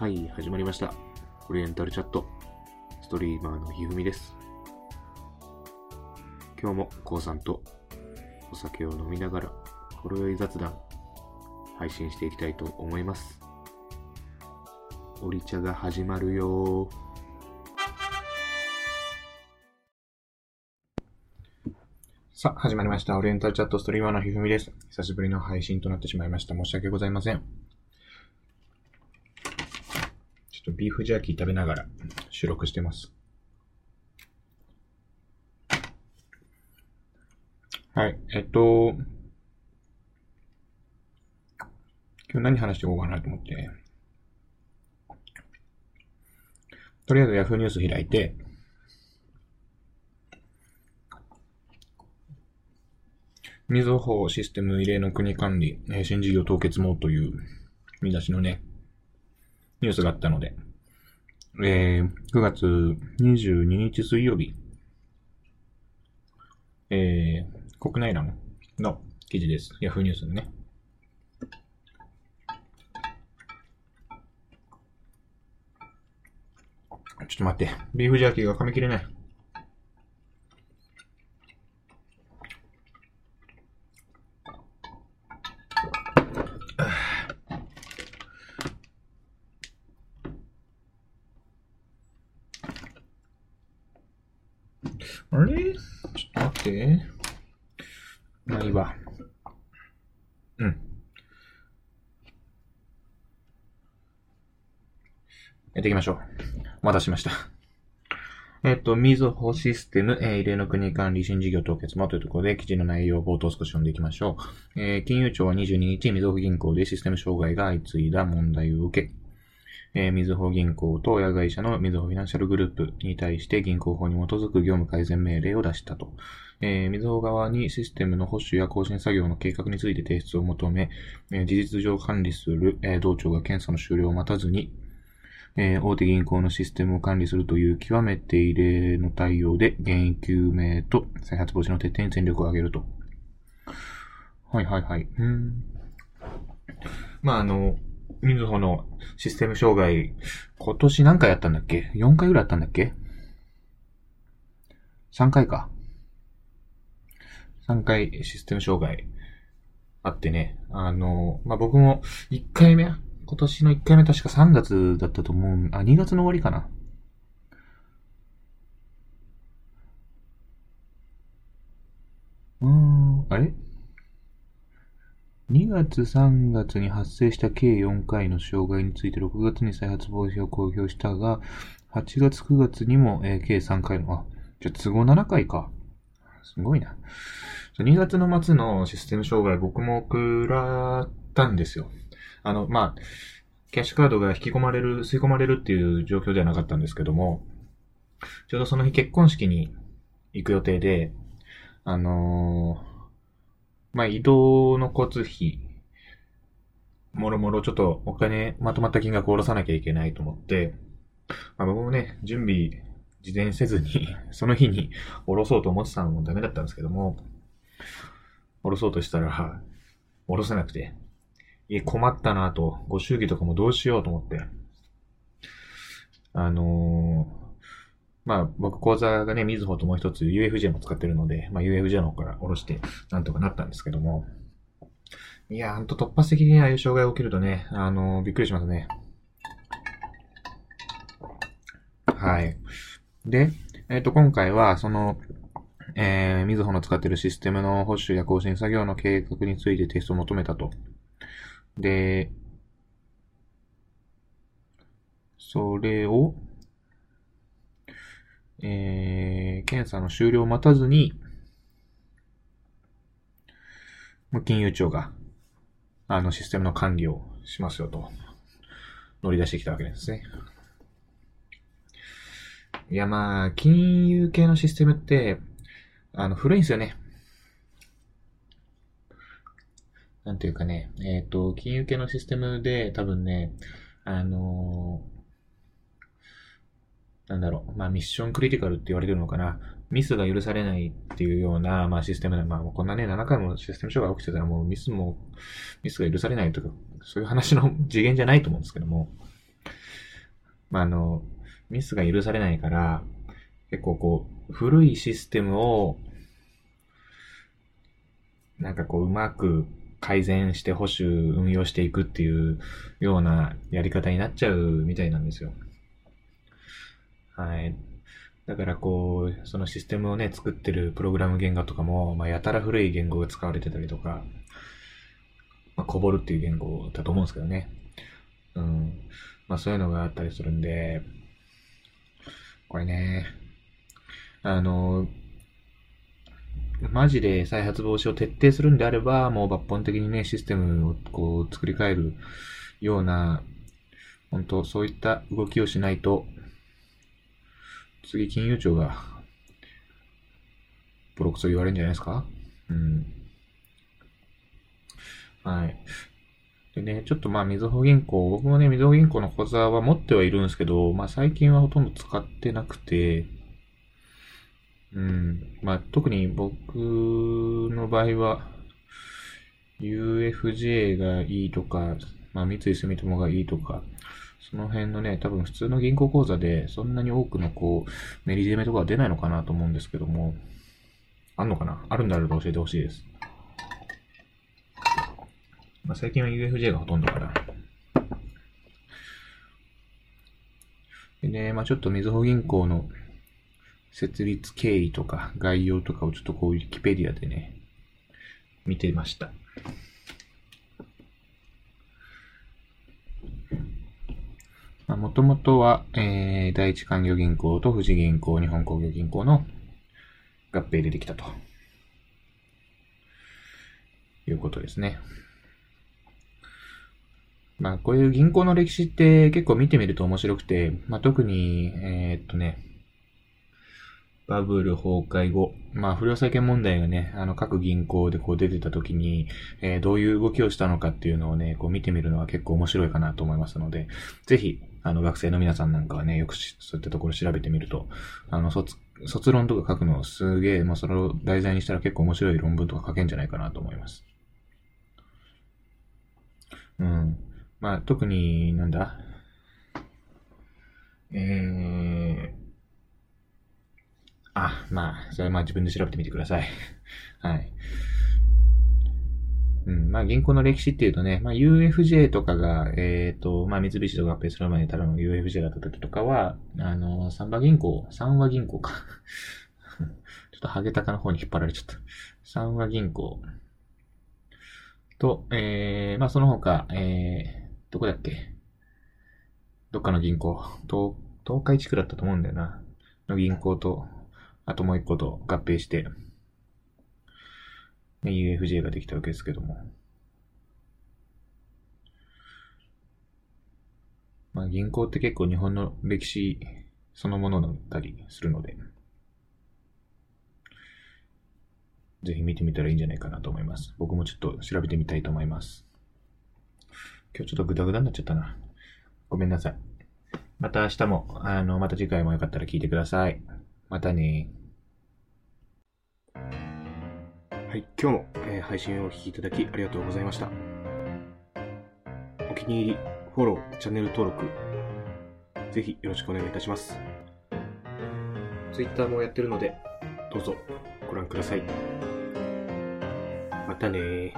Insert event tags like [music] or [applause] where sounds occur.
はい、始まりました。オリエンタルチャット。ストリーマーのひふみです。今日もこうさんとお酒を飲みながら、ほろ酔い雑談、配信していきたいと思います。オリ茶が始まるよさあ、始まりました。オリエンタルチャットストリーマーのひふみです。久しぶりの配信となってしまいました。申し訳ございません。ちょっとビーフジャーキー食べながら収録してます。はい。えっと、今日何話していこうかなと思って。とりあえず Yahoo ニュース開いて、みずほシステム異例の国管理、新事業凍結もという見出しのね、ニュースがあったので、えー9月22日水曜日、えー国内欄の記事です。Yahoo ニュースのね。ちょっと待って。ビーフジャーキーが噛み切れない。あれ？ちょっと待って。まあいいわ。うん。やっていきましょう。お待たせしました。えっと、みずほシステム、えー異例の国管理新事業凍結もというところで、記事の内容を冒頭少し読んでいきましょう。えー金融庁は22日、みずほ銀行でシステム障害が相次いだ問題を受け、えーみずほ銀行と親会社のみずほフィナンシャルグループに対して銀行法に基づく業務改善命令を出したと。えーみずほ側にシステムの保守や更新作業の計画について提出を求め、えー事実上管理する、えー同庁が検査の終了を待たずに、えー大手銀行のシステムを管理するという極めて異例の対応で原因究明と再発防止の徹底に全力を挙げると。はいはいはい。うん。まああの、みずほのシステム障害、今年何回やったんだっけ ?4 回ぐらいやったんだっけ ?3 回か。3回システム障害あってね。あの、まあ、僕も1回目、今年の1回目確か3月だったと思う。あ、2月の終わりかな。うーん、あれ？?2 月3月に発生した計4回の障害について6月に再発防止を公表したが、8月9月にも、えー計3回の、あ、じゃあ都合7回か。すごいな。2月の末のシステム障害僕も食らったんですよ。あの、まあ、キャッシュカードが引き込まれる、吸い込まれるっていう状況ではなかったんですけども、ちょうどその日結婚式に行く予定で、あのーまあ、移動の交通費、もろもろちょっとお金、まとまった金額を下ろさなきゃいけないと思って、まあ、僕もね、準備、事前せずに、[laughs] その日に下ろそうと思ってたのもダメだったんですけども、下ろそうとしたら、下ろせなくて、いや、困ったなと、ご祝儀とかもどうしようと思って。あのーまあ、僕、口座がね、みずほともう一つ UFJ も使ってるので、まあ、UFJ の方から下ろして、なんとかなったんですけども。いや、ほんと突発的にああいう障害が起きるとね、あのーびっくりしますね。はい。で、えっ、と、今回は、その、えー、みずほの使っているシステムの保守や更新作業の計画についてテストを求めたと。で、それを、えー、検査の終了を待たずに、もう金融庁が、あのシステムの管理をしますよと、乗り出してきたわけですね。いやまあ、金融系のシステムって、あの、古いんですよね。なんていうかね、えっ、と、金融系のシステムで多分ね、あのーなんだろう、まあミッションクリティカルって言われてるのかな。ミスが許されないっていうような、まあシステムで、まあこんなね、7回もシステム障害起きてたらもうミスも、ミスが許されないとか、そういう話の [laughs] 次元じゃないと思うんですけども。まあ、あの、ミスが許されないから、結構こう、古いシステムを、なんかこう、うまく改善して保守運用していくっていうようなやり方になっちゃうみたいなんですよ。はい。だからこう、そのシステムをね、作ってるプログラム言語とかも、まあ、やたら古い言語が使われてたりとか、まあ、こぼるっていう言語だと思うんですけどね。うん。まあそういうのがあったりするんで、これね、あの、マジで再発防止を徹底するんであれば、もう抜本的にね、システムをこう作り変えるような、本当そういった動きをしないと、次金融庁が、ボロクソ言われるんじゃないですか？うん。はい。でね、ちょっとまあ、みずほ銀行、僕もね、みずほ銀行の口座は持ってはいるんですけど、まあ最近はほとんど使ってなくて、うん。まあ特に僕の場合は、UFJ がいいとか、まあ三井住友がいいとか、その辺のね、多分普通の銀行口座でそんなに多くのこう、メリデメとかは出ないのかなと思うんですけども、あんのかな？あるんだろうと教えてほしいです。まあ、最近は UFJ がほとんどかな。でね、まあちょっとみずほ銀行の設立経緯とか概要とかをちょっとこう、ウィキペディアでね、見てました。もともとは、えー、第一勧業銀行と富士銀行、日本工業銀行の合併でできたと。いうことですね。まあ、こういう銀行の歴史って結構見てみると面白くて、まあ、特に、えー、っとね、バブル崩壊後、まあ、不良債権問題がね、あの、各銀行でこう出てた時に、えー、どういう動きをしたのかっていうのをね、こう見てみるのは結構面白いかなと思いますので、ぜひ、あの、学生の皆さんなんかはね、よくそういったところ調べてみると、あの、卒、卒論とか書くのすげえ、まあ、それを題材にしたら結構面白い論文とか書けんじゃないかなと思います。うん。まあ、特に、なんだ？えー、あ、まあ、それはまあ自分で調べてみてください。はい。うん、まあ銀行の歴史っていうとね、まあ UFJ とかが、えっ、ー、と、まあ三菱と合併する前にただの UFJ だった時とかは、あの、サンバ銀行、三和銀行か。[laughs] ちょっとハゲタカの方に引っ張られちゃった。三和銀行と、えー、まあその他、えー、どこだっけ？どっかの銀行、東、東海地区だったと思うんだよな。の銀行と、あともう一個と合併して、UFJ ができたわけですけども。まあ銀行って結構日本の歴史そのものだったりするので、ぜひ見てみたらいいんじゃないかなと思います。僕もちょっと調べてみたいと思います。今日ちょっとグダグダになっちゃったな。ごめんなさい。また明日も、あの、また次回もよかったら聞いてください。またねはい、今日も、えー、配信をお聴きいただきありがとうございました。お気に入り、フォロー、チャンネル登録、ぜひよろしくお願いいたします。Twitter もやってるので、どうぞご覧ください。またね